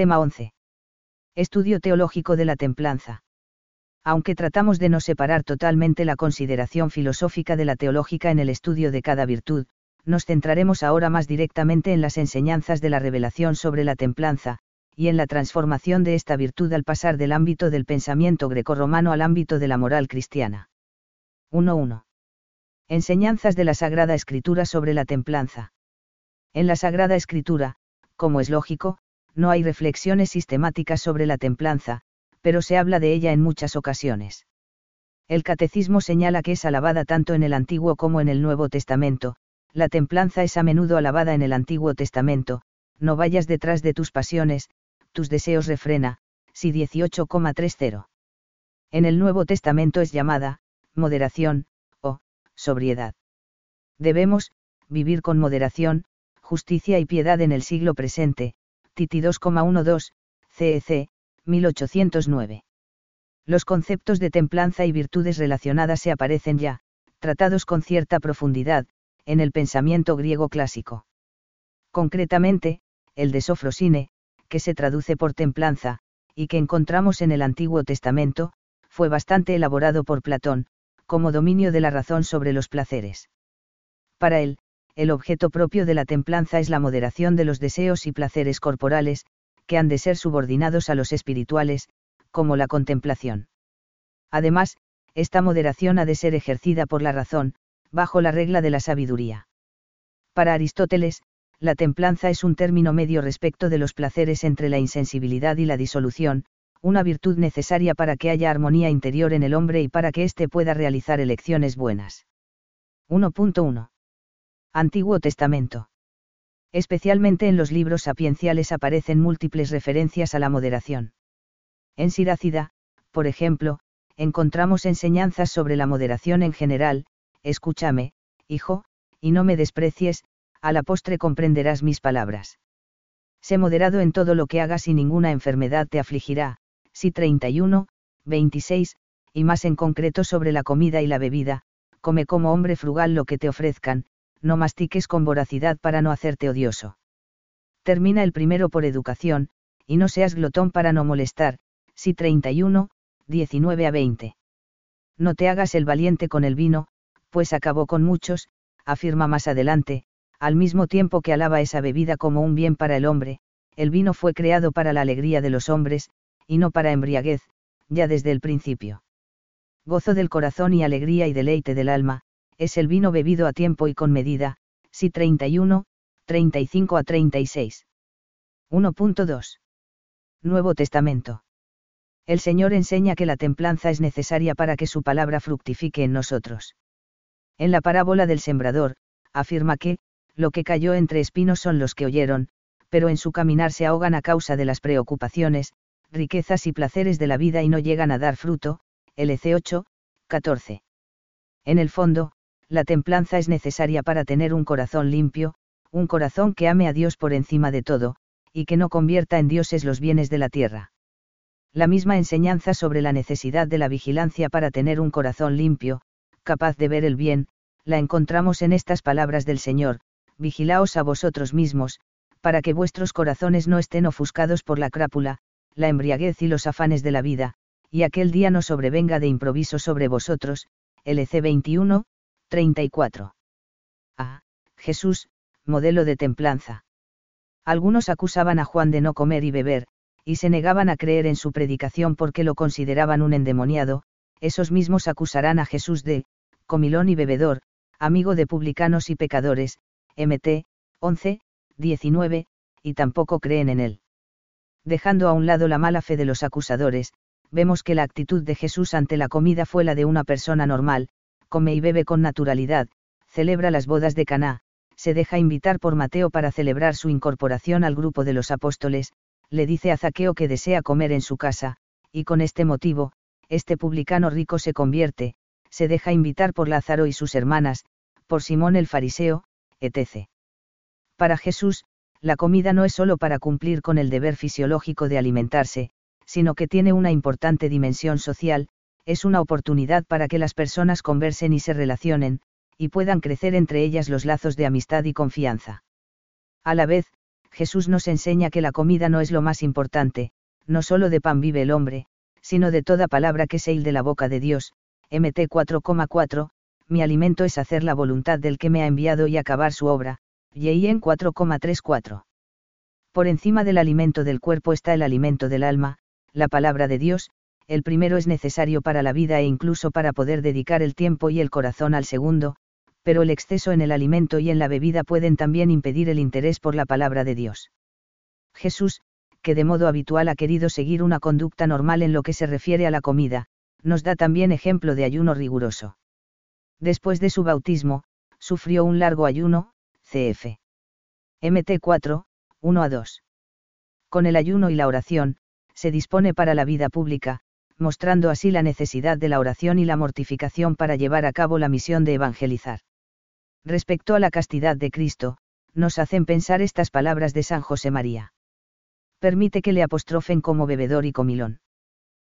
Tema 11. Estudio teológico de la templanza. Aunque tratamos de no separar totalmente la consideración filosófica de la teológica en el estudio de cada virtud, nos centraremos ahora más directamente en las enseñanzas de la revelación sobre la templanza, y en la transformación de esta virtud al pasar del ámbito del pensamiento grecorromano al ámbito de la moral cristiana. 1.1. Enseñanzas de la Sagrada Escritura sobre la templanza. En la Sagrada Escritura, como es lógico, no hay reflexiones sistemáticas sobre la templanza, pero se habla de ella en muchas ocasiones. El catecismo señala que es alabada tanto en el Antiguo como en el Nuevo Testamento, la templanza es a menudo alabada en el Antiguo Testamento, no vayas detrás de tus pasiones, tus deseos refrena, si 18,30. En el Nuevo Testamento es llamada, moderación, o, sobriedad. Debemos, vivir con moderación, justicia y piedad en el siglo presente, Titi 2,12, CEC, 1809. Los conceptos de templanza y virtudes relacionadas se aparecen ya, tratados con cierta profundidad, en el pensamiento griego clásico. Concretamente, el de Sofrosine, que se traduce por templanza, y que encontramos en el Antiguo Testamento, fue bastante elaborado por Platón, como dominio de la razón sobre los placeres. Para él, el objeto propio de la templanza es la moderación de los deseos y placeres corporales, que han de ser subordinados a los espirituales, como la contemplación. Además, esta moderación ha de ser ejercida por la razón, bajo la regla de la sabiduría. Para Aristóteles, la templanza es un término medio respecto de los placeres entre la insensibilidad y la disolución, una virtud necesaria para que haya armonía interior en el hombre y para que éste pueda realizar elecciones buenas. 1.1 Antiguo Testamento. Especialmente en los libros sapienciales aparecen múltiples referencias a la moderación. En Sirácida, por ejemplo, encontramos enseñanzas sobre la moderación en general, escúchame, hijo, y no me desprecies, a la postre comprenderás mis palabras. Sé moderado en todo lo que hagas y ninguna enfermedad te afligirá, si 31, 26, y más en concreto sobre la comida y la bebida, come como hombre frugal lo que te ofrezcan, no mastiques con voracidad para no hacerte odioso. Termina el primero por educación, y no seas glotón para no molestar, si 31, 19 a 20. No te hagas el valiente con el vino, pues acabó con muchos, afirma más adelante, al mismo tiempo que alaba esa bebida como un bien para el hombre, el vino fue creado para la alegría de los hombres, y no para embriaguez, ya desde el principio. Gozo del corazón y alegría y deleite del alma, es el vino bebido a tiempo y con medida, si 31, 35 a 36. 1.2. Nuevo Testamento. El Señor enseña que la templanza es necesaria para que su palabra fructifique en nosotros. En la parábola del sembrador, afirma que, lo que cayó entre espinos son los que oyeron, pero en su caminar se ahogan a causa de las preocupaciones, riquezas y placeres de la vida y no llegan a dar fruto, LC 8, 14. En el fondo, la templanza es necesaria para tener un corazón limpio, un corazón que ame a Dios por encima de todo, y que no convierta en dioses los bienes de la tierra. La misma enseñanza sobre la necesidad de la vigilancia para tener un corazón limpio, capaz de ver el bien, la encontramos en estas palabras del Señor, vigilaos a vosotros mismos, para que vuestros corazones no estén ofuscados por la crápula, la embriaguez y los afanes de la vida, y aquel día no sobrevenga de improviso sobre vosotros, LC 21, 34. A. Jesús, modelo de templanza. Algunos acusaban a Juan de no comer y beber, y se negaban a creer en su predicación porque lo consideraban un endemoniado, esos mismos acusarán a Jesús de, comilón y bebedor, amigo de publicanos y pecadores, MT, 11, 19, y tampoco creen en él. Dejando a un lado la mala fe de los acusadores, vemos que la actitud de Jesús ante la comida fue la de una persona normal, come y bebe con naturalidad, celebra las bodas de Caná, se deja invitar por Mateo para celebrar su incorporación al grupo de los apóstoles, le dice a Zaqueo que desea comer en su casa, y con este motivo, este publicano rico se convierte, se deja invitar por Lázaro y sus hermanas, por Simón el fariseo, etc. Para Jesús, la comida no es sólo para cumplir con el deber fisiológico de alimentarse, sino que tiene una importante dimensión social, es una oportunidad para que las personas conversen y se relacionen, y puedan crecer entre ellas los lazos de amistad y confianza. A la vez, Jesús nos enseña que la comida no es lo más importante, no solo de pan vive el hombre, sino de toda palabra que se de la boca de Dios, MT 4,4, mi alimento es hacer la voluntad del que me ha enviado y acabar su obra, en 4,34. Por encima del alimento del cuerpo está el alimento del alma, la palabra de Dios, el primero es necesario para la vida e incluso para poder dedicar el tiempo y el corazón al segundo, pero el exceso en el alimento y en la bebida pueden también impedir el interés por la palabra de Dios. Jesús, que de modo habitual ha querido seguir una conducta normal en lo que se refiere a la comida, nos da también ejemplo de ayuno riguroso. Después de su bautismo, sufrió un largo ayuno, cf. MT 4, 1 a 2. Con el ayuno y la oración, se dispone para la vida pública, mostrando así la necesidad de la oración y la mortificación para llevar a cabo la misión de evangelizar. Respecto a la castidad de Cristo, nos hacen pensar estas palabras de San José María. Permite que le apostrofen como bebedor y comilón.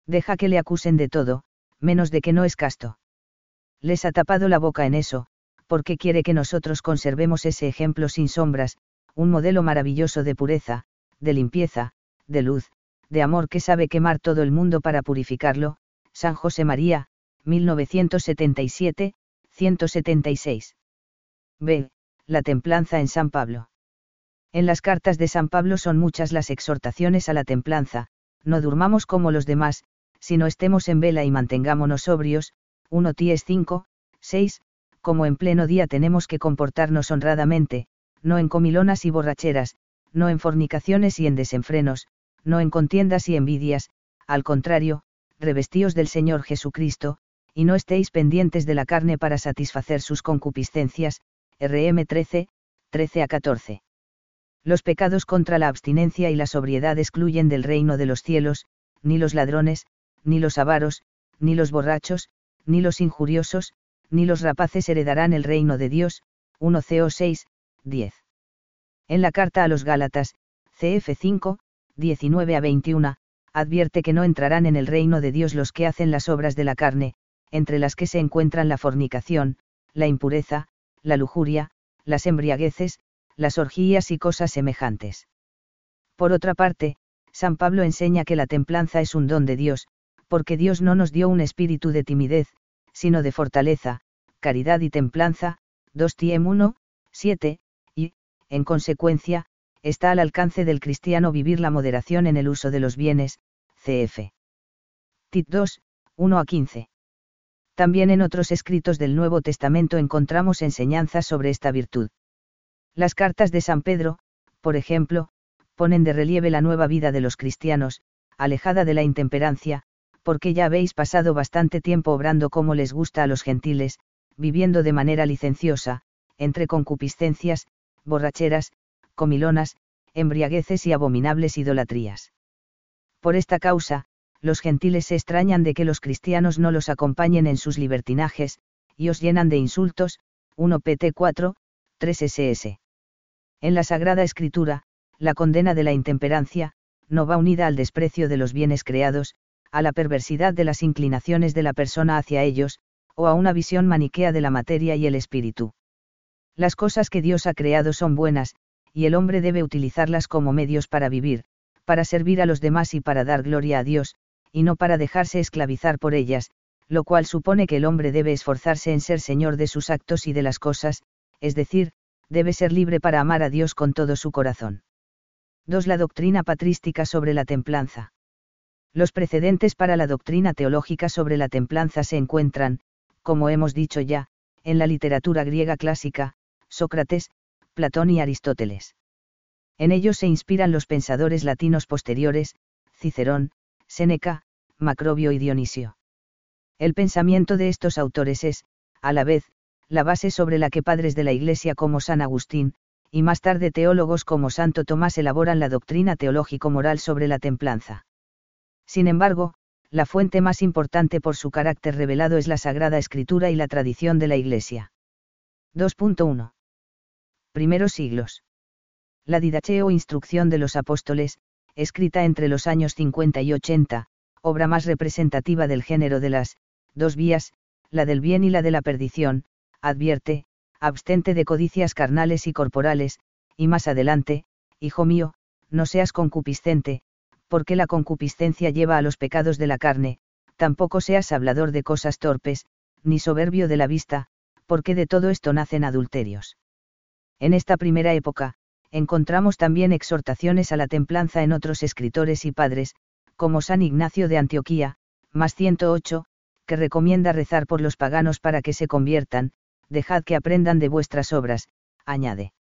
Deja que le acusen de todo, menos de que no es casto. Les ha tapado la boca en eso, porque quiere que nosotros conservemos ese ejemplo sin sombras, un modelo maravilloso de pureza, de limpieza, de luz, de amor que sabe quemar todo el mundo para purificarlo, San José María, 1977, 176. B. La templanza en San Pablo. En las cartas de San Pablo son muchas las exhortaciones a la templanza, no durmamos como los demás, sino estemos en vela y mantengámonos sobrios, 1 Ties 5, 6, como en pleno día tenemos que comportarnos honradamente, no en comilonas y borracheras, no en fornicaciones y en desenfrenos, no en contiendas y envidias, al contrario, revestíos del Señor Jesucristo, y no estéis pendientes de la carne para satisfacer sus concupiscencias, RM 13, 13 a 14. Los pecados contra la abstinencia y la sobriedad excluyen del reino de los cielos, ni los ladrones, ni los avaros, ni los borrachos, ni los injuriosos, ni los rapaces heredarán el reino de Dios. 1 CO 6, 10. En la carta a los Gálatas, CF 5, 19 a 21, advierte que no entrarán en el reino de Dios los que hacen las obras de la carne, entre las que se encuentran la fornicación, la impureza, la lujuria, las embriagueces, las orgías y cosas semejantes. Por otra parte, San Pablo enseña que la templanza es un don de Dios, porque Dios no nos dio un espíritu de timidez, sino de fortaleza, caridad y templanza, 2 Tiem 1, 7, y, en consecuencia, está al alcance del cristiano vivir la moderación en el uso de los bienes, cf. Tit 2, 1 a 15. También en otros escritos del Nuevo Testamento encontramos enseñanzas sobre esta virtud. Las cartas de San Pedro, por ejemplo, ponen de relieve la nueva vida de los cristianos, alejada de la intemperancia, porque ya habéis pasado bastante tiempo obrando como les gusta a los gentiles, viviendo de manera licenciosa, entre concupiscencias, borracheras, comilonas, embriagueces y abominables idolatrías. Por esta causa, los gentiles se extrañan de que los cristianos no los acompañen en sus libertinajes, y os llenan de insultos, 1 PT 4, 3 SS. En la Sagrada Escritura, la condena de la intemperancia, no va unida al desprecio de los bienes creados, a la perversidad de las inclinaciones de la persona hacia ellos, o a una visión maniquea de la materia y el espíritu. Las cosas que Dios ha creado son buenas, y el hombre debe utilizarlas como medios para vivir, para servir a los demás y para dar gloria a Dios, y no para dejarse esclavizar por ellas, lo cual supone que el hombre debe esforzarse en ser señor de sus actos y de las cosas, es decir, debe ser libre para amar a Dios con todo su corazón. 2. La doctrina patrística sobre la templanza. Los precedentes para la doctrina teológica sobre la templanza se encuentran, como hemos dicho ya, en la literatura griega clásica, Sócrates, Platón y Aristóteles. En ellos se inspiran los pensadores latinos posteriores, Cicerón, Séneca, Macrobio y Dionisio. El pensamiento de estos autores es, a la vez, la base sobre la que padres de la Iglesia como San Agustín, y más tarde teólogos como Santo Tomás elaboran la doctrina teológico-moral sobre la templanza. Sin embargo, la fuente más importante por su carácter revelado es la Sagrada Escritura y la tradición de la Iglesia. 2.1. Primeros siglos. La Didache o Instrucción de los Apóstoles, escrita entre los años 50 y 80, obra más representativa del género de las dos vías, la del bien y la de la perdición, advierte, abstente de codicias carnales y corporales, y más adelante, Hijo mío, no seas concupiscente, porque la concupiscencia lleva a los pecados de la carne, tampoco seas hablador de cosas torpes, ni soberbio de la vista, porque de todo esto nacen adulterios. En esta primera época, encontramos también exhortaciones a la templanza en otros escritores y padres, como San Ignacio de Antioquía, más 108, que recomienda rezar por los paganos para que se conviertan, dejad que aprendan de vuestras obras, añade.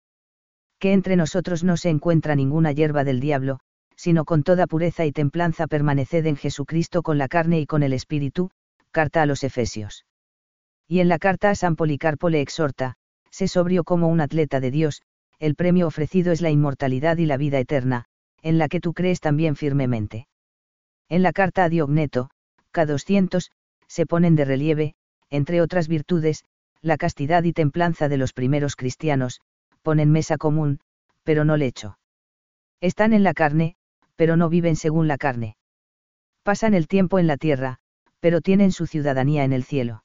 Que entre nosotros no se encuentra ninguna hierba del diablo, sino con toda pureza y templanza permaneced en Jesucristo con la carne y con el Espíritu, carta a los Efesios. Y en la carta a San Policarpo le exhorta, sé sobrio como un atleta de Dios, el premio ofrecido es la inmortalidad y la vida eterna, en la que tú crees también firmemente. En la carta a Diogneto, K200, se ponen de relieve, entre otras virtudes, la castidad y templanza de los primeros cristianos, ponen mesa común, pero no lecho. Están en la carne, pero no viven según la carne. Pasan el tiempo en la tierra, pero tienen su ciudadanía en el cielo.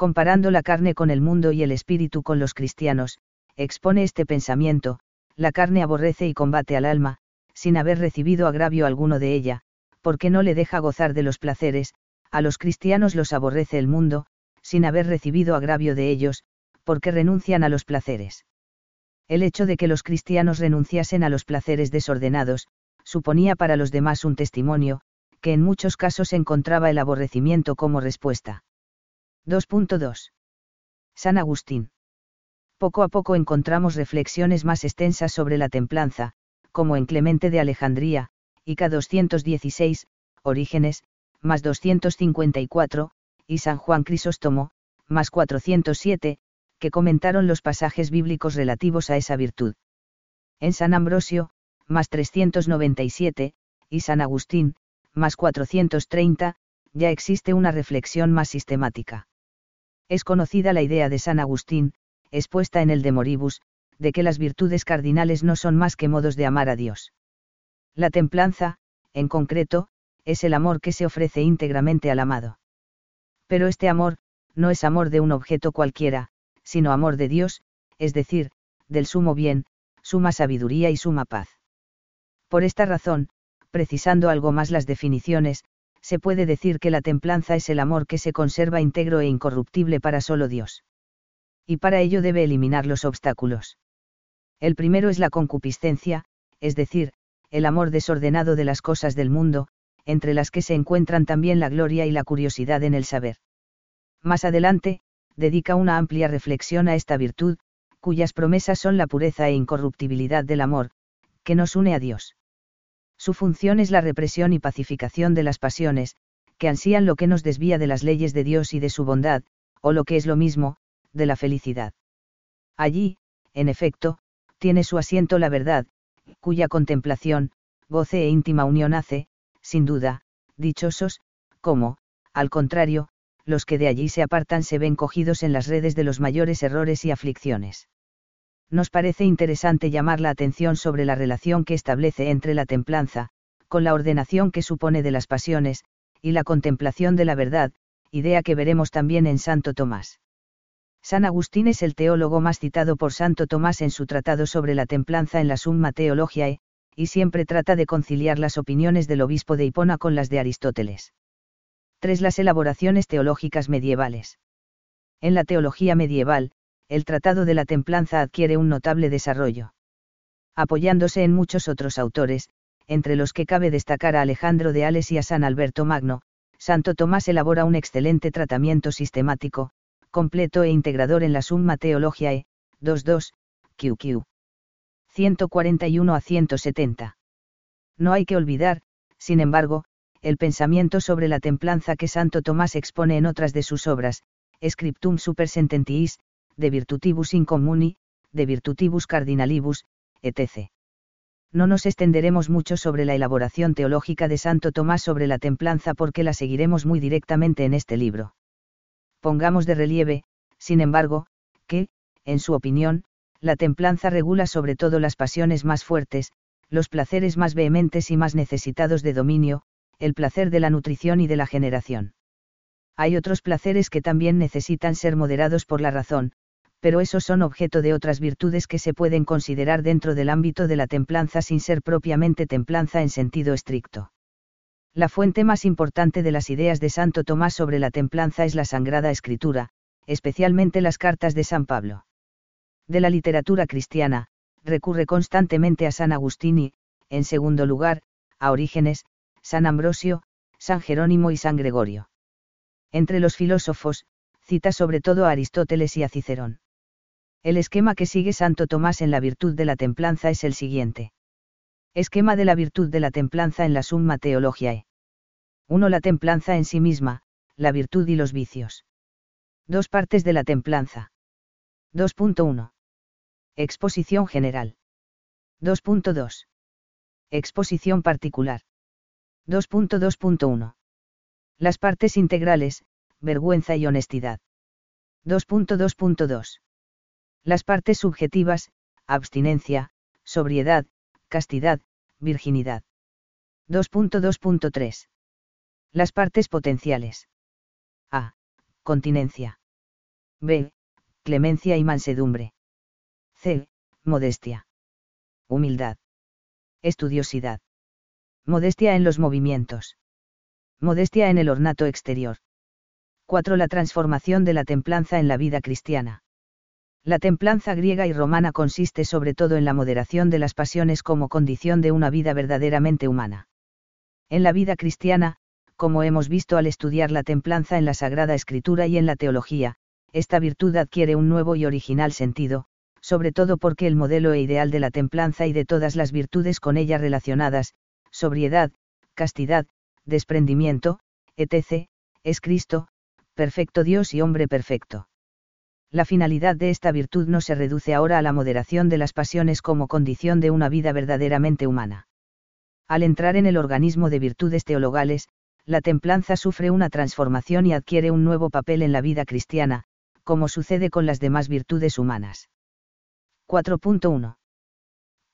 Comparando la carne con el mundo y el espíritu con los cristianos, expone este pensamiento, la carne aborrece y combate al alma, sin haber recibido agravio alguno de ella, porque no le deja gozar de los placeres, a los cristianos los aborrece el mundo, sin haber recibido agravio de ellos, porque renuncian a los placeres. El hecho de que los cristianos renunciasen a los placeres desordenados, suponía para los demás un testimonio, que en muchos casos encontraba el aborrecimiento como respuesta. 2.2. San Agustín poco a poco encontramos reflexiones más extensas sobre la templanza, como en Clemente de Alejandría, K 216, Orígenes, más 254, y San Juan Crisóstomo, más 407, que comentaron los pasajes bíblicos relativos a esa virtud. En San Ambrosio, más 397, y San Agustín, más 430, ya existe una reflexión más sistemática. Es conocida la idea de San Agustín, expuesta en el de Moribus, de que las virtudes cardinales no son más que modos de amar a Dios. La templanza, en concreto, es el amor que se ofrece íntegramente al amado. Pero este amor, no es amor de un objeto cualquiera, sino amor de Dios, es decir, del sumo bien, suma sabiduría y suma paz. Por esta razón, precisando algo más las definiciones, se puede decir que la templanza es el amor que se conserva íntegro e incorruptible para solo Dios y para ello debe eliminar los obstáculos. El primero es la concupiscencia, es decir, el amor desordenado de las cosas del mundo, entre las que se encuentran también la gloria y la curiosidad en el saber. Más adelante, dedica una amplia reflexión a esta virtud, cuyas promesas son la pureza e incorruptibilidad del amor, que nos une a Dios. Su función es la represión y pacificación de las pasiones, que ansían lo que nos desvía de las leyes de Dios y de su bondad, o lo que es lo mismo, de la felicidad. Allí, en efecto, tiene su asiento la verdad, cuya contemplación, goce e íntima unión hace, sin duda, dichosos, como, al contrario, los que de allí se apartan se ven cogidos en las redes de los mayores errores y aflicciones. Nos parece interesante llamar la atención sobre la relación que establece entre la templanza, con la ordenación que supone de las pasiones, y la contemplación de la verdad, idea que veremos también en Santo Tomás. San Agustín es el teólogo más citado por Santo Tomás en su tratado sobre la templanza en la Summa Theologiae, y siempre trata de conciliar las opiniones del obispo de Hipona con las de Aristóteles. 3. Las elaboraciones teológicas medievales. En la teología medieval, el tratado de la templanza adquiere un notable desarrollo. Apoyándose en muchos otros autores, entre los que cabe destacar a Alejandro de Ales y a San Alberto Magno, Santo Tomás elabora un excelente tratamiento sistemático, completo e integrador en la Summa Theologiae, 22, QQ. 141 a 170. No hay que olvidar, sin embargo, el pensamiento sobre la templanza que Santo Tomás expone en otras de sus obras, Scriptum super sententiis, de virtutibus incommuni, de virtutibus cardinalibus, etc. No nos extenderemos mucho sobre la elaboración teológica de Santo Tomás sobre la templanza porque la seguiremos muy directamente en este libro pongamos de relieve, sin embargo, que, en su opinión, la templanza regula sobre todo las pasiones más fuertes, los placeres más vehementes y más necesitados de dominio, el placer de la nutrición y de la generación. Hay otros placeres que también necesitan ser moderados por la razón, pero esos son objeto de otras virtudes que se pueden considerar dentro del ámbito de la templanza sin ser propiamente templanza en sentido estricto. La fuente más importante de las ideas de Santo Tomás sobre la templanza es la Sagrada Escritura, especialmente las cartas de San Pablo. De la literatura cristiana, recurre constantemente a San Agustín y, en segundo lugar, a Orígenes, San Ambrosio, San Jerónimo y San Gregorio. Entre los filósofos, cita sobre todo a Aristóteles y a Cicerón. El esquema que sigue Santo Tomás en la virtud de la templanza es el siguiente. Esquema de la virtud de la templanza en la Summa Theologiae. 1. La templanza en sí misma, la virtud y los vicios. Dos partes de la templanza. 2.1. Exposición general. 2.2. Exposición particular. 2.2.1. Las partes integrales, vergüenza y honestidad. 2.2.2. Las partes subjetivas, abstinencia, sobriedad, castidad, virginidad. 2.2.3. Las partes potenciales. A. Continencia. B. Clemencia y mansedumbre. C. Modestia. Humildad. Estudiosidad. Modestia en los movimientos. Modestia en el ornato exterior. 4. La transformación de la templanza en la vida cristiana. La templanza griega y romana consiste sobre todo en la moderación de las pasiones como condición de una vida verdaderamente humana. En la vida cristiana, como hemos visto al estudiar la templanza en la Sagrada Escritura y en la teología, esta virtud adquiere un nuevo y original sentido, sobre todo porque el modelo e ideal de la templanza y de todas las virtudes con ella relacionadas, sobriedad, castidad, desprendimiento, etc., es Cristo, perfecto Dios y hombre perfecto. La finalidad de esta virtud no se reduce ahora a la moderación de las pasiones como condición de una vida verdaderamente humana. Al entrar en el organismo de virtudes teologales, la templanza sufre una transformación y adquiere un nuevo papel en la vida cristiana, como sucede con las demás virtudes humanas. 4.1.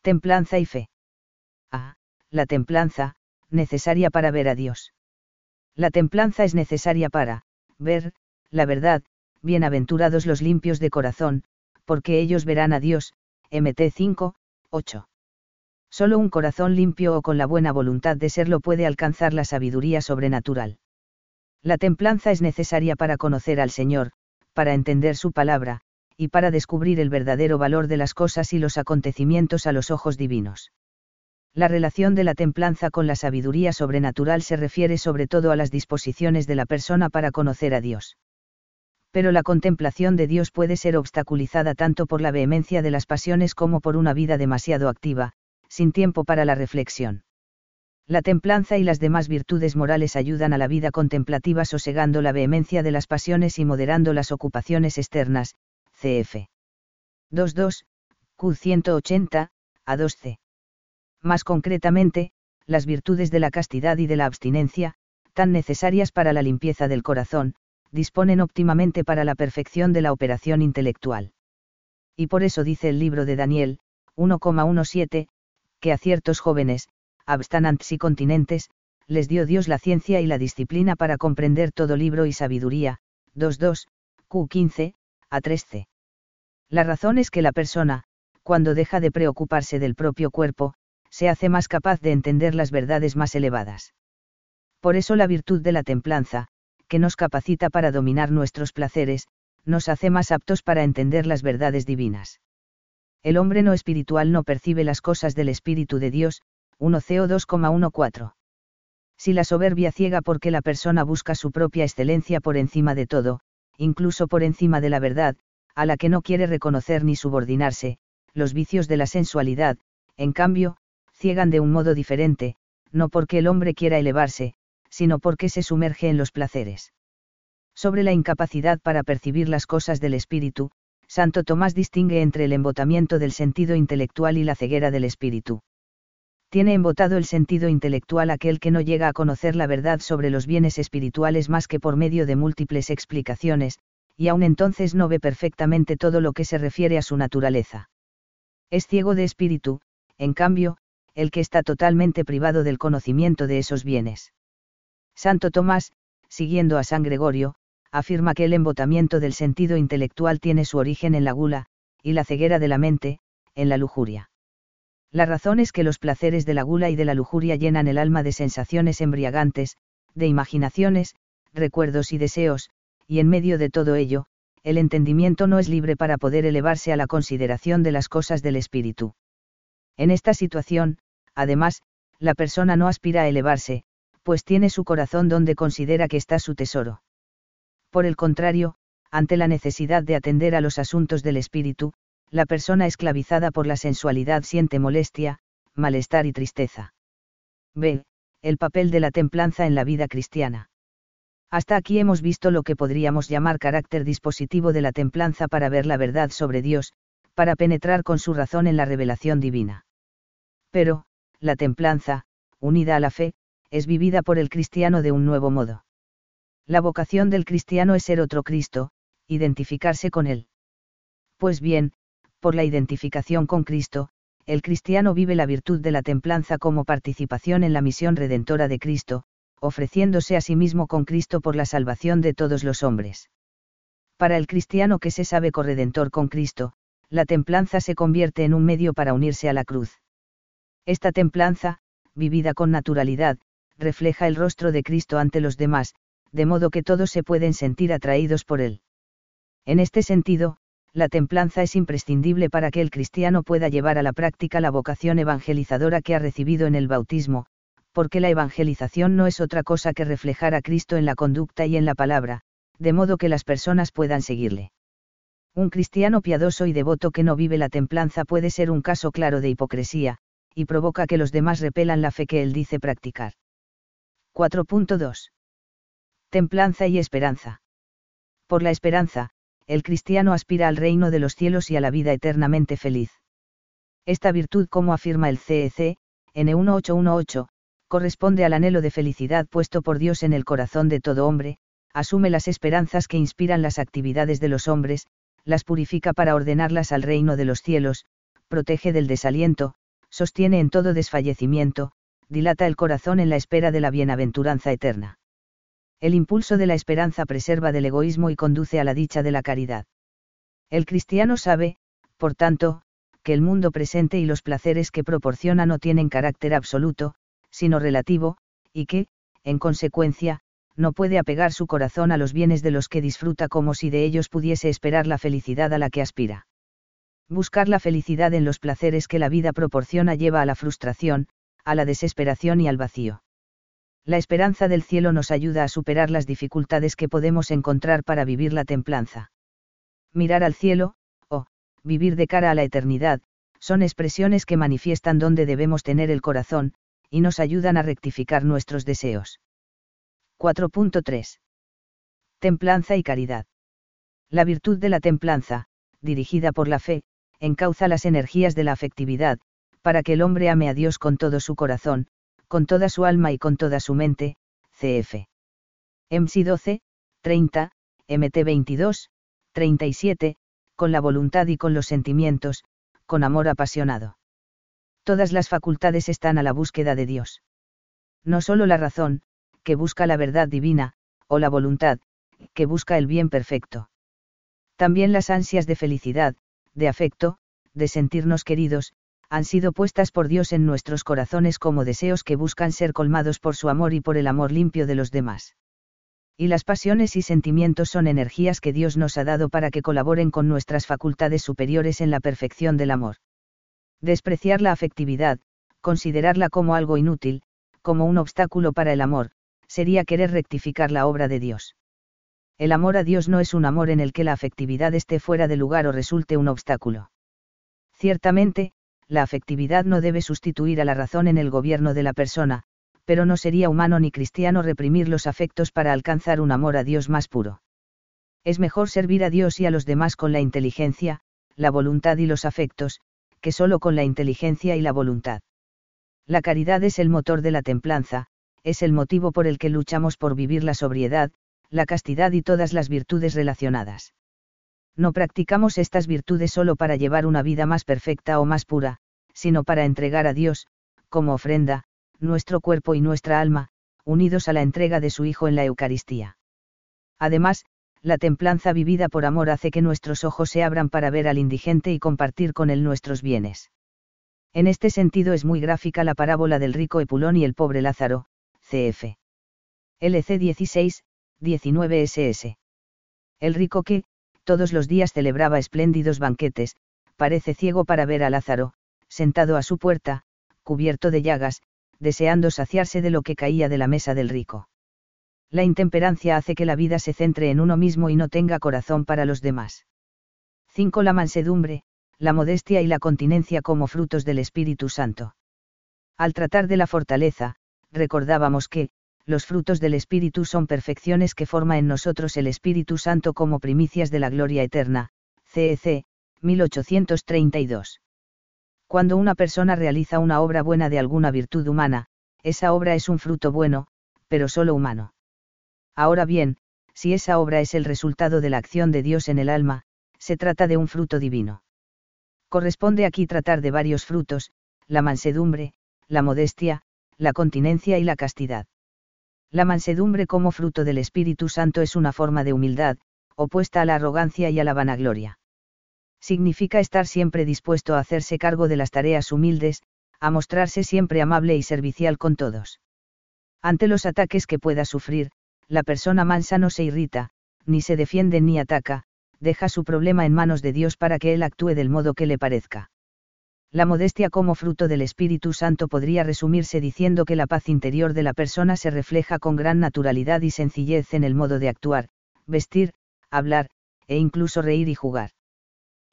Templanza y fe. A. La templanza, necesaria para ver a Dios. La templanza es necesaria para, ver, la verdad, bienaventurados los limpios de corazón, porque ellos verán a Dios, MT 5, 8. Solo un corazón limpio o con la buena voluntad de serlo puede alcanzar la sabiduría sobrenatural. La templanza es necesaria para conocer al Señor, para entender su palabra, y para descubrir el verdadero valor de las cosas y los acontecimientos a los ojos divinos. La relación de la templanza con la sabiduría sobrenatural se refiere sobre todo a las disposiciones de la persona para conocer a Dios pero la contemplación de Dios puede ser obstaculizada tanto por la vehemencia de las pasiones como por una vida demasiado activa, sin tiempo para la reflexión. La templanza y las demás virtudes morales ayudan a la vida contemplativa sosegando la vehemencia de las pasiones y moderando las ocupaciones externas, cf. 2.2, Q 180, a 2c. Más concretamente, las virtudes de la castidad y de la abstinencia, tan necesarias para la limpieza del corazón, disponen óptimamente para la perfección de la operación intelectual. Y por eso dice el libro de Daniel, 1,17, que a ciertos jóvenes, abstanantes y continentes, les dio Dios la ciencia y la disciplina para comprender todo libro y sabiduría, 2.2, Q15, a 13. La razón es que la persona, cuando deja de preocuparse del propio cuerpo, se hace más capaz de entender las verdades más elevadas. Por eso la virtud de la templanza, que nos capacita para dominar nuestros placeres, nos hace más aptos para entender las verdades divinas. El hombre no espiritual no percibe las cosas del Espíritu de Dios, 1 CO 2,14. Si la soberbia ciega porque la persona busca su propia excelencia por encima de todo, incluso por encima de la verdad, a la que no quiere reconocer ni subordinarse, los vicios de la sensualidad, en cambio, ciegan de un modo diferente, no porque el hombre quiera elevarse, sino porque se sumerge en los placeres. Sobre la incapacidad para percibir las cosas del espíritu, Santo Tomás distingue entre el embotamiento del sentido intelectual y la ceguera del espíritu. Tiene embotado el sentido intelectual aquel que no llega a conocer la verdad sobre los bienes espirituales más que por medio de múltiples explicaciones, y aun entonces no ve perfectamente todo lo que se refiere a su naturaleza. Es ciego de espíritu, en cambio, el que está totalmente privado del conocimiento de esos bienes. Santo Tomás, siguiendo a San Gregorio, afirma que el embotamiento del sentido intelectual tiene su origen en la gula, y la ceguera de la mente, en la lujuria. La razón es que los placeres de la gula y de la lujuria llenan el alma de sensaciones embriagantes, de imaginaciones, recuerdos y deseos, y en medio de todo ello, el entendimiento no es libre para poder elevarse a la consideración de las cosas del espíritu. En esta situación, además, la persona no aspira a elevarse, pues tiene su corazón donde considera que está su tesoro. Por el contrario, ante la necesidad de atender a los asuntos del espíritu, la persona esclavizada por la sensualidad siente molestia, malestar y tristeza. B. El papel de la templanza en la vida cristiana. Hasta aquí hemos visto lo que podríamos llamar carácter dispositivo de la templanza para ver la verdad sobre Dios, para penetrar con su razón en la revelación divina. Pero, la templanza, unida a la fe, es vivida por el cristiano de un nuevo modo. La vocación del cristiano es ser otro Cristo, identificarse con él. Pues bien, por la identificación con Cristo, el cristiano vive la virtud de la templanza como participación en la misión redentora de Cristo, ofreciéndose a sí mismo con Cristo por la salvación de todos los hombres. Para el cristiano que se sabe corredentor con Cristo, la templanza se convierte en un medio para unirse a la cruz. Esta templanza, vivida con naturalidad, refleja el rostro de Cristo ante los demás, de modo que todos se pueden sentir atraídos por él. En este sentido, la templanza es imprescindible para que el cristiano pueda llevar a la práctica la vocación evangelizadora que ha recibido en el bautismo, porque la evangelización no es otra cosa que reflejar a Cristo en la conducta y en la palabra, de modo que las personas puedan seguirle. Un cristiano piadoso y devoto que no vive la templanza puede ser un caso claro de hipocresía, y provoca que los demás repelan la fe que él dice practicar. 4.2. Templanza y esperanza. Por la esperanza, el cristiano aspira al reino de los cielos y a la vida eternamente feliz. Esta virtud, como afirma el CEC, N1818, corresponde al anhelo de felicidad puesto por Dios en el corazón de todo hombre, asume las esperanzas que inspiran las actividades de los hombres, las purifica para ordenarlas al reino de los cielos, protege del desaliento, sostiene en todo desfallecimiento, dilata el corazón en la espera de la bienaventuranza eterna. El impulso de la esperanza preserva del egoísmo y conduce a la dicha de la caridad. El cristiano sabe, por tanto, que el mundo presente y los placeres que proporciona no tienen carácter absoluto, sino relativo, y que, en consecuencia, no puede apegar su corazón a los bienes de los que disfruta como si de ellos pudiese esperar la felicidad a la que aspira. Buscar la felicidad en los placeres que la vida proporciona lleva a la frustración, a la desesperación y al vacío la esperanza del cielo nos ayuda a superar las dificultades que podemos encontrar para vivir la templanza. Mirar al cielo, o, vivir de cara a la eternidad, son expresiones que manifiestan dónde debemos tener el corazón, y nos ayudan a rectificar nuestros deseos. 4.3. Templanza y caridad. La virtud de la templanza, dirigida por la fe, encauza las energías de la afectividad, para que el hombre ame a Dios con todo su corazón, con toda su alma y con toda su mente, cf. MC 12, 30, MT 22, 37, con la voluntad y con los sentimientos, con amor apasionado. Todas las facultades están a la búsqueda de Dios. No solo la razón, que busca la verdad divina, o la voluntad, que busca el bien perfecto. También las ansias de felicidad, de afecto, de sentirnos queridos, han sido puestas por Dios en nuestros corazones como deseos que buscan ser colmados por su amor y por el amor limpio de los demás. Y las pasiones y sentimientos son energías que Dios nos ha dado para que colaboren con nuestras facultades superiores en la perfección del amor. Despreciar la afectividad, considerarla como algo inútil, como un obstáculo para el amor, sería querer rectificar la obra de Dios. El amor a Dios no es un amor en el que la afectividad esté fuera de lugar o resulte un obstáculo. Ciertamente, la afectividad no debe sustituir a la razón en el gobierno de la persona, pero no sería humano ni cristiano reprimir los afectos para alcanzar un amor a Dios más puro. Es mejor servir a Dios y a los demás con la inteligencia, la voluntad y los afectos, que solo con la inteligencia y la voluntad. La caridad es el motor de la templanza, es el motivo por el que luchamos por vivir la sobriedad, la castidad y todas las virtudes relacionadas no practicamos estas virtudes solo para llevar una vida más perfecta o más pura, sino para entregar a Dios, como ofrenda, nuestro cuerpo y nuestra alma, unidos a la entrega de su Hijo en la Eucaristía. Además, La templanza vivida por amor hace que nuestros ojos se abran para ver al indigente y compartir con él nuestros bienes. En este sentido es muy gráfica la parábola del rico Epulón y el pobre Lázaro, cf. LC 16, 19 SS. El rico que, todos los días celebraba espléndidos banquetes, parece ciego para ver a Lázaro, sentado a su puerta, cubierto de llagas, deseando saciarse de lo que caía de la mesa del rico. La intemperancia hace que la vida se centre en uno mismo y no tenga corazón para los demás. 5. La mansedumbre, la modestia y la continencia como frutos del Espíritu Santo. Al tratar de la fortaleza, recordábamos que, los frutos del Espíritu son perfecciones que forma en nosotros el Espíritu Santo como primicias de la gloria eterna, CEC, 1832. Cuando una persona realiza una obra buena de alguna virtud humana, esa obra es un fruto bueno, pero solo humano. Ahora bien, si esa obra es el resultado de la acción de Dios en el alma, se trata de un fruto divino. Corresponde aquí tratar de varios frutos, la mansedumbre, la modestia, la continencia y la castidad. La mansedumbre como fruto del Espíritu Santo es una forma de humildad, opuesta a la arrogancia y a la vanagloria significa estar siempre dispuesto a hacerse cargo de las tareas humildes, a mostrarse siempre amable y servicial con todos. Ante los ataques que pueda sufrir, la persona mansa no se irrita, ni se defiende ni ataca, deja su problema en manos de Dios para que Él actúe del modo que le parezca. La modestia como fruto del Espíritu Santo podría resumirse diciendo que la paz interior de la persona se refleja con gran naturalidad y sencillez en el modo de actuar, vestir, hablar, e incluso reír y jugar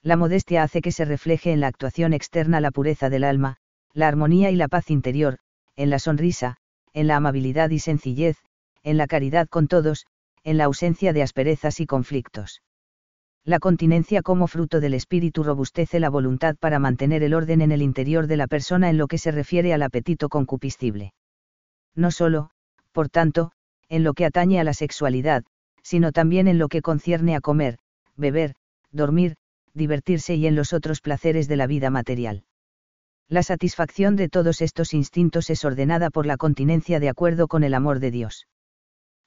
la modestia hace que se refleje en la actuación externa la pureza del alma, la armonía y la paz interior, en la sonrisa, en la amabilidad y sencillez, en la caridad con todos, en la ausencia de asperezas y conflictos. La continencia como fruto del espíritu robustece la voluntad para mantener el orden en el interior de la persona en lo que se refiere al apetito concupiscible. No solo, por tanto, en lo que atañe a la sexualidad, sino también en lo que concierne a comer, beber, dormir, divertirse y en los otros placeres de la vida material. La satisfacción de todos estos instintos es ordenada por la continencia de acuerdo con el amor de Dios.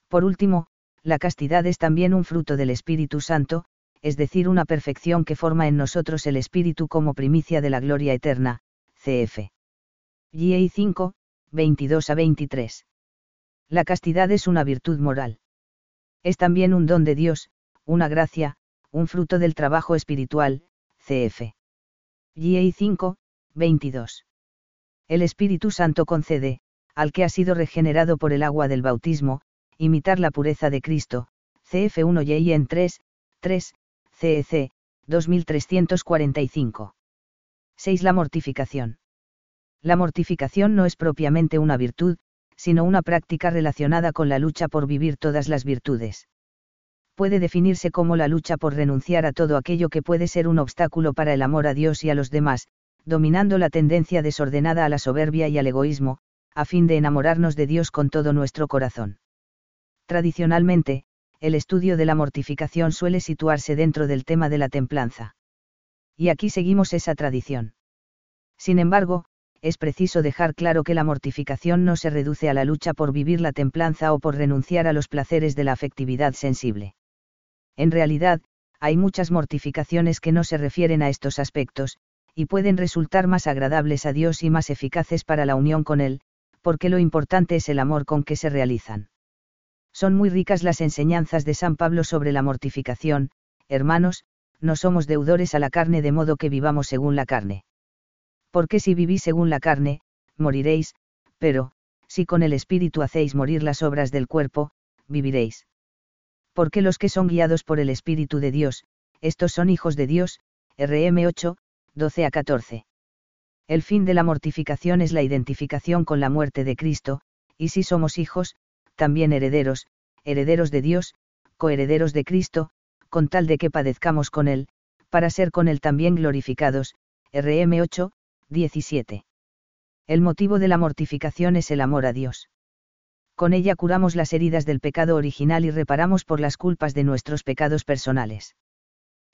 Por último, la castidad es también un fruto del Espíritu Santo, es decir, una perfección que forma en nosotros el Espíritu como primicia de la gloria eterna, cf. GA 5, 22 a 23. La castidad es una virtud moral. Es también un don de Dios, una gracia, un fruto del trabajo espiritual, cf. GA 5, 22. El Espíritu Santo concede, al que ha sido regenerado por el agua del bautismo, imitar la pureza de Cristo, cf 1 y en 3, 3, CEC, 2345. 6. La mortificación. La mortificación no es propiamente una virtud, sino una práctica relacionada con la lucha por vivir todas las virtudes puede definirse como la lucha por renunciar a todo aquello que puede ser un obstáculo para el amor a Dios y a los demás, dominando la tendencia desordenada a la soberbia y al egoísmo, a fin de enamorarnos de Dios con todo nuestro corazón. Tradicionalmente, el estudio de la mortificación suele situarse dentro del tema de la templanza. Y aquí seguimos esa tradición. Sin embargo, es preciso dejar claro que la mortificación no se reduce a la lucha por vivir la templanza o por renunciar a los placeres de la afectividad sensible. En realidad, hay muchas mortificaciones que no se refieren a estos aspectos, y pueden resultar más agradables a Dios y más eficaces para la unión con Él, porque lo importante es el amor con que se realizan. Son muy ricas las enseñanzas de San Pablo sobre la mortificación, hermanos, no somos deudores a la carne de modo que vivamos según la carne. Porque si vivís según la carne, moriréis, pero, si con el Espíritu hacéis morir las obras del cuerpo, viviréis porque los que son guiados por el Espíritu de Dios, estos son hijos de Dios, RM 8, 12 a 14. El fin de la mortificación es la identificación con la muerte de Cristo, y si somos hijos, también herederos, herederos de Dios, coherederos de Cristo, con tal de que padezcamos con Él, para ser con Él también glorificados, RM 8, 17. El motivo de la mortificación es el amor a Dios con ella curamos las heridas del pecado original y reparamos por las culpas de nuestros pecados personales.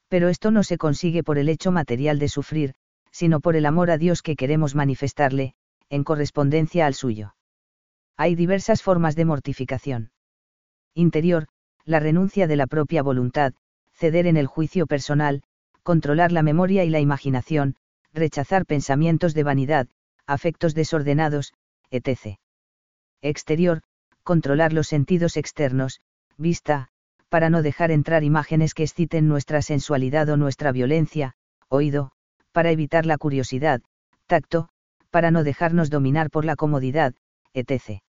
Pero esto no se consigue por el hecho material de sufrir, sino por el amor a Dios que queremos manifestarle, en correspondencia al suyo. Hay diversas formas de mortificación. Interior, la renuncia de la propia voluntad, ceder en el juicio personal, controlar la memoria y la imaginación, rechazar pensamientos de vanidad, afectos desordenados, etc. Exterior, controlar los sentidos externos, vista, para no dejar entrar imágenes que exciten nuestra sensualidad o nuestra violencia, oído, para evitar la curiosidad, tacto, para no dejarnos dominar por la comodidad, etc.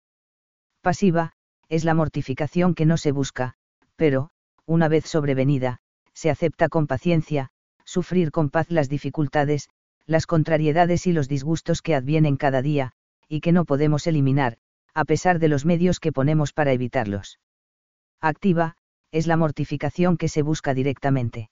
Pasiva, es la mortificación que no se busca, pero, una vez sobrevenida, se acepta con paciencia, sufrir con paz las dificultades, las contrariedades y los disgustos que advienen cada día, y que no podemos eliminar, a pesar de los medios que ponemos para evitarlos. Activa, es la mortificación que se busca directamente.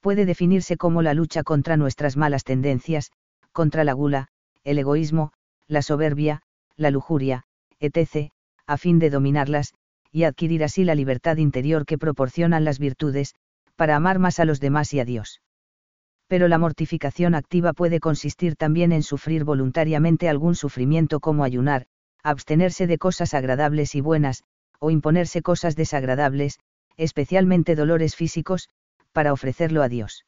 Puede definirse como la lucha contra nuestras malas tendencias, contra la gula, el egoísmo, la soberbia, la lujuria, etc., a fin de dominarlas, y adquirir así la libertad interior que proporcionan las virtudes, para amar más a los demás y a Dios. Pero la mortificación activa puede consistir también en sufrir voluntariamente algún sufrimiento como ayunar, abstenerse de cosas agradables y buenas, o imponerse cosas desagradables, especialmente dolores físicos, para ofrecerlo a Dios.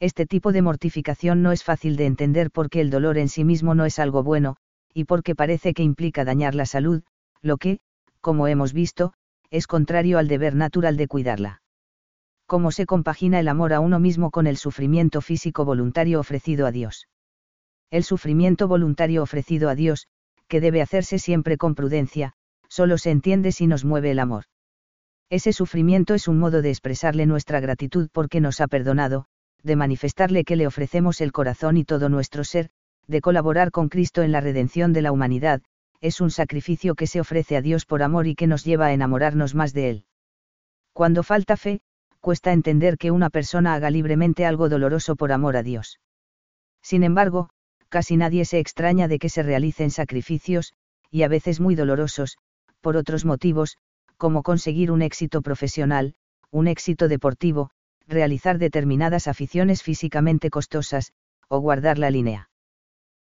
Este tipo de mortificación no es fácil de entender porque el dolor en sí mismo no es algo bueno, y porque parece que implica dañar la salud, lo que, como hemos visto, es contrario al deber natural de cuidarla. ¿Cómo se compagina el amor a uno mismo con el sufrimiento físico voluntario ofrecido a Dios? El sufrimiento voluntario ofrecido a Dios, que debe hacerse siempre con prudencia, solo se entiende si nos mueve el amor. Ese sufrimiento es un modo de expresarle nuestra gratitud porque nos ha perdonado, de manifestarle que le ofrecemos el corazón y todo nuestro ser, de colaborar con Cristo en la redención de la humanidad, es un sacrificio que se ofrece a Dios por amor y que nos lleva a enamorarnos más de Él. Cuando falta fe, cuesta entender que una persona haga libremente algo doloroso por amor a Dios. Sin embargo, casi nadie se extraña de que se realicen sacrificios, y a veces muy dolorosos, por otros motivos, como conseguir un éxito profesional, un éxito deportivo, realizar determinadas aficiones físicamente costosas, o guardar la línea.